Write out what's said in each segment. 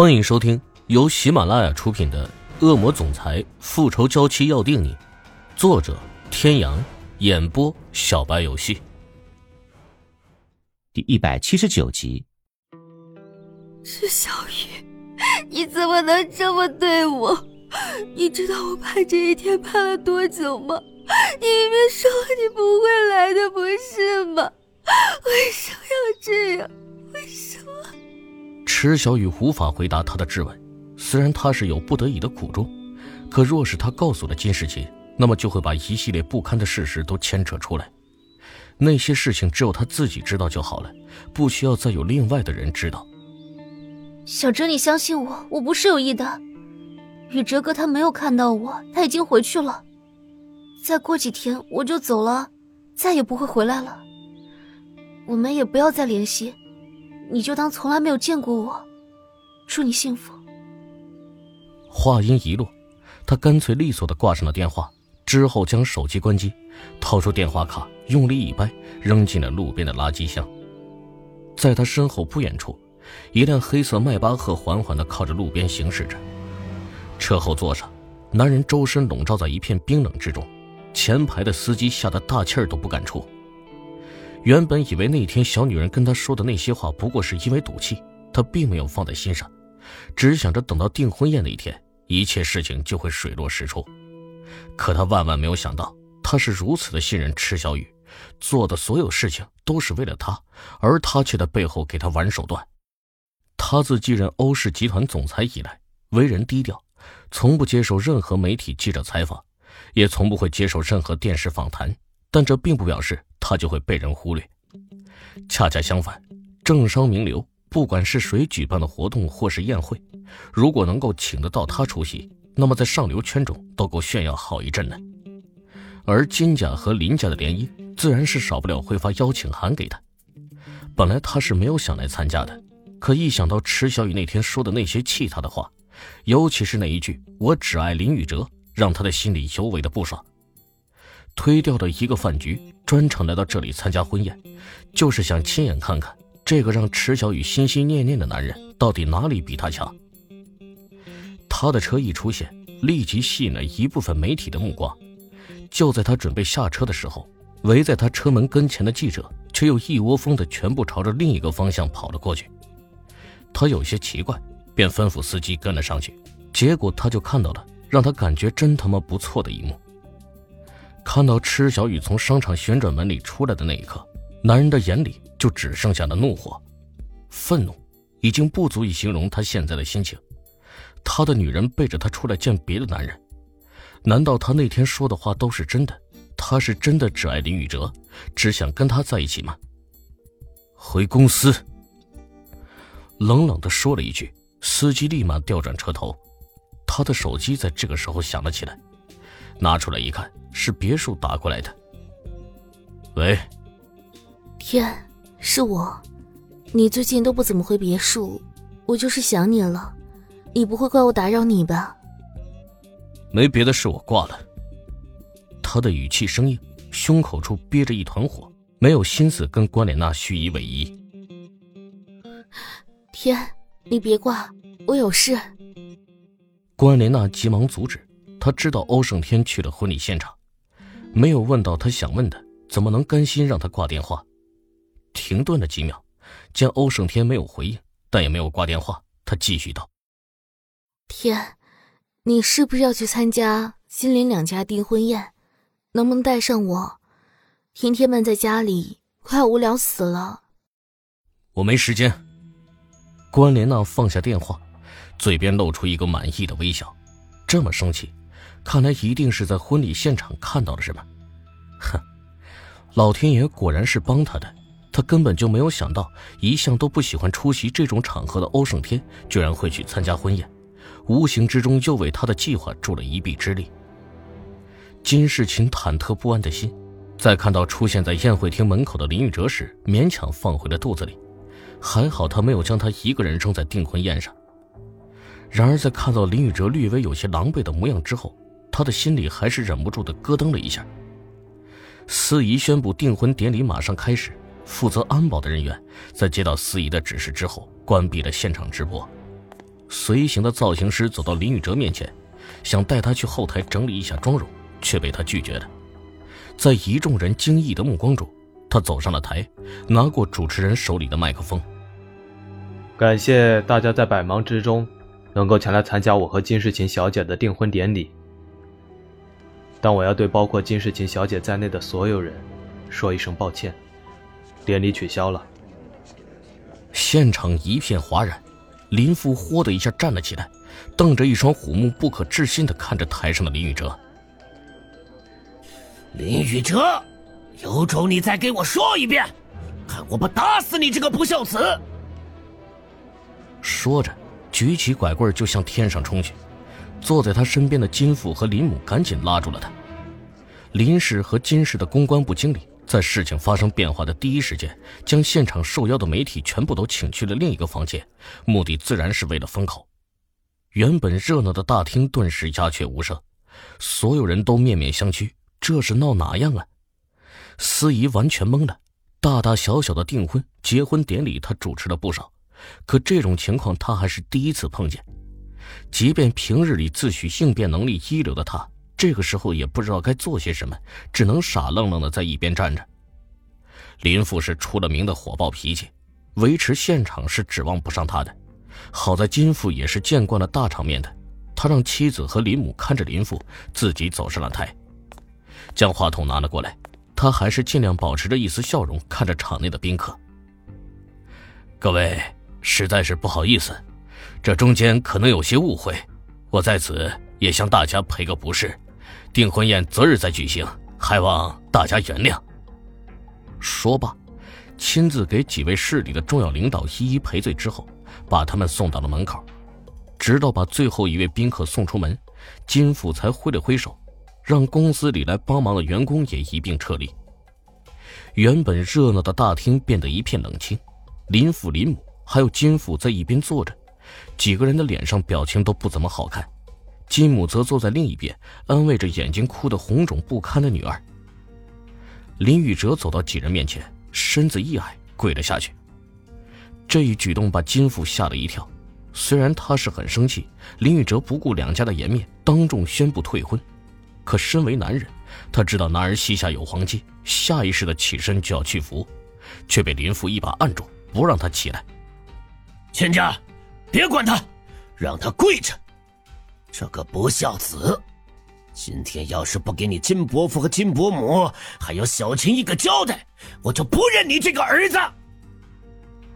欢迎收听由喜马拉雅出品的《恶魔总裁复仇娇妻要定你》，作者：天阳，演播：小白游戏。第一百七十九集。是小雨，你怎么能这么对我？你知道我盼这一天盼了多久吗？你明明说你不会来的，不是吗？为什么要这样？池小雨无法回答他的质问，虽然他是有不得已的苦衷，可若是他告诉了金世杰，那么就会把一系列不堪的事实都牵扯出来。那些事情只有他自己知道就好了，不需要再有另外的人知道。小哲，你相信我，我不是有意的。宇哲哥他没有看到我，他已经回去了。再过几天我就走了，再也不会回来了。我们也不要再联系。你就当从来没有见过我，祝你幸福。话音一落，他干脆利索的挂上了电话，之后将手机关机，掏出电话卡，用力一掰，扔进了路边的垃圾箱。在他身后不远处，一辆黑色迈巴赫缓缓的靠着路边行驶着，车后座上，男人周身笼罩在一片冰冷之中，前排的司机吓得大气儿都不敢出。原本以为那天小女人跟他说的那些话不过是因为赌气，他并没有放在心上，只想着等到订婚宴那一天，一切事情就会水落石出。可他万万没有想到，他是如此的信任池小雨，做的所有事情都是为了他，而他却在背后给他玩手段。他自继任欧氏集团总裁以来，为人低调，从不接受任何媒体记者采访，也从不会接受任何电视访谈。但这并不表示他就会被人忽略，恰恰相反，政商名流不管是谁举办的活动或是宴会，如果能够请得到他出席，那么在上流圈中都够炫耀好一阵呢。而金家和林家的联姻，自然是少不了会发邀请函给他。本来他是没有想来参加的，可一想到池小雨那天说的那些气他的话，尤其是那一句“我只爱林宇哲”，让他的心里尤为的不爽。推掉的一个饭局，专程来到这里参加婚宴，就是想亲眼看看这个让池小雨心心念念的男人到底哪里比他强。他的车一出现，立即吸引了一部分媒体的目光。就在他准备下车的时候，围在他车门跟前的记者却又一窝蜂的全部朝着另一个方向跑了过去。他有些奇怪，便吩咐司机跟了上去。结果他就看到了让他感觉真他妈不错的一幕。看到池小雨从商场旋转门里出来的那一刻，男人的眼里就只剩下了怒火、愤怒，已经不足以形容他现在的心情。他的女人背着他出来见别的男人，难道他那天说的话都是真的？他是真的只爱林宇哲，只想跟他在一起吗？回公司。冷冷的说了一句，司机立马调转车头，他的手机在这个时候响了起来。拿出来一看，是别墅打过来的。喂，天，是我。你最近都不怎么回别墅，我就是想你了。你不会怪我打扰你吧？没别的事，我挂了。他的语气生硬，胸口处憋着一团火，没有心思跟关莲娜虚以委蛇。天，你别挂，我有事。关莲娜急忙阻止。他知道欧胜天去了婚礼现场，没有问到他想问的，怎么能甘心让他挂电话？停顿了几秒，见欧胜天没有回应，但也没有挂电话，他继续道：“天，你是不是要去参加金林两家订婚宴？能不能带上我？天天闷在家里，快无聊死了。”我没时间。关莲娜放下电话，嘴边露出一个满意的微笑，这么生气。看来一定是在婚礼现场看到了什么，哼！老天爷果然是帮他的，他根本就没有想到，一向都不喜欢出席这种场合的欧胜天，居然会去参加婚宴，无形之中又为他的计划助了一臂之力。金世琴忐忑不安的心，在看到出现在宴会厅门口的林宇哲时，勉强放回了肚子里，还好他没有将他一个人扔在订婚宴上。然而在看到林宇哲略微有些狼狈的模样之后，他的心里还是忍不住的咯噔了一下。司仪宣布订婚典礼马上开始，负责安保的人员在接到司仪的指示之后，关闭了现场直播。随行的造型师走到林宇哲面前，想带他去后台整理一下妆容，却被他拒绝了。在一众人惊异的目光中，他走上了台，拿过主持人手里的麦克风。感谢大家在百忙之中，能够前来参加我和金世琴小姐的订婚典礼。但我要对包括金世琴小姐在内的所有人，说一声抱歉，典礼取消了。现场一片哗然，林父豁的一下站了起来，瞪着一双虎目，不可置信的看着台上的林宇哲。林宇哲，有种你再给我说一遍，看我不打死你这个不孝子！说着，举起拐棍就向天上冲去。坐在他身边的金父和林母赶紧拉住了他。林氏和金氏的公关部经理在事情发生变化的第一时间，将现场受邀的媒体全部都请去了另一个房间，目的自然是为了封口。原本热闹的大厅顿时鸦雀无声，所有人都面面相觑，这是闹哪样啊？司仪完全懵了。大大小小的订婚、结婚典礼，他主持了不少。可这种情况他还是第一次碰见，即便平日里自诩应变能力一流的他，这个时候也不知道该做些什么，只能傻愣愣的在一边站着。林父是出了名的火爆脾气，维持现场是指望不上他的。好在金父也是见惯了大场面的，他让妻子和林母看着林父，自己走上了台，将话筒拿了过来，他还是尽量保持着一丝笑容，看着场内的宾客，各位。实在是不好意思，这中间可能有些误会，我在此也向大家赔个不是。订婚宴择日再举行，还望大家原谅。说罢，亲自给几位市里的重要领导一一赔罪之后，把他们送到了门口，直到把最后一位宾客送出门，金父才挥了挥手，让公司里来帮忙的员工也一并撤离。原本热闹的大厅变得一片冷清，林父林母。还有金父在一边坐着，几个人的脸上表情都不怎么好看。金母则坐在另一边，安慰着眼睛哭得红肿不堪的女儿。林宇哲走到几人面前，身子一矮，跪了下去。这一举动把金父吓了一跳。虽然他是很生气，林宇哲不顾两家的颜面，当众宣布退婚。可身为男人，他知道男儿膝下有黄金，下意识的起身就要去扶，却被林父一把按住，不让他起来。全家，别管他，让他跪着。这个不孝子，今天要是不给你金伯父和金伯母还有小琴一个交代，我就不认你这个儿子。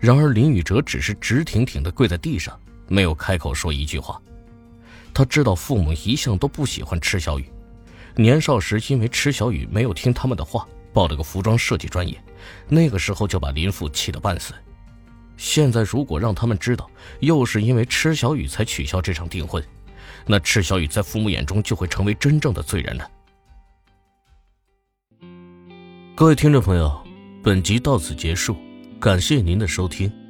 然而林宇哲只是直挺挺的跪在地上，没有开口说一句话。他知道父母一向都不喜欢池小雨，年少时因为池小雨没有听他们的话，报了个服装设计专业，那个时候就把林父气得半死。现在如果让他们知道，又是因为池小雨才取消这场订婚，那池小雨在父母眼中就会成为真正的罪人了。各位听众朋友，本集到此结束，感谢您的收听。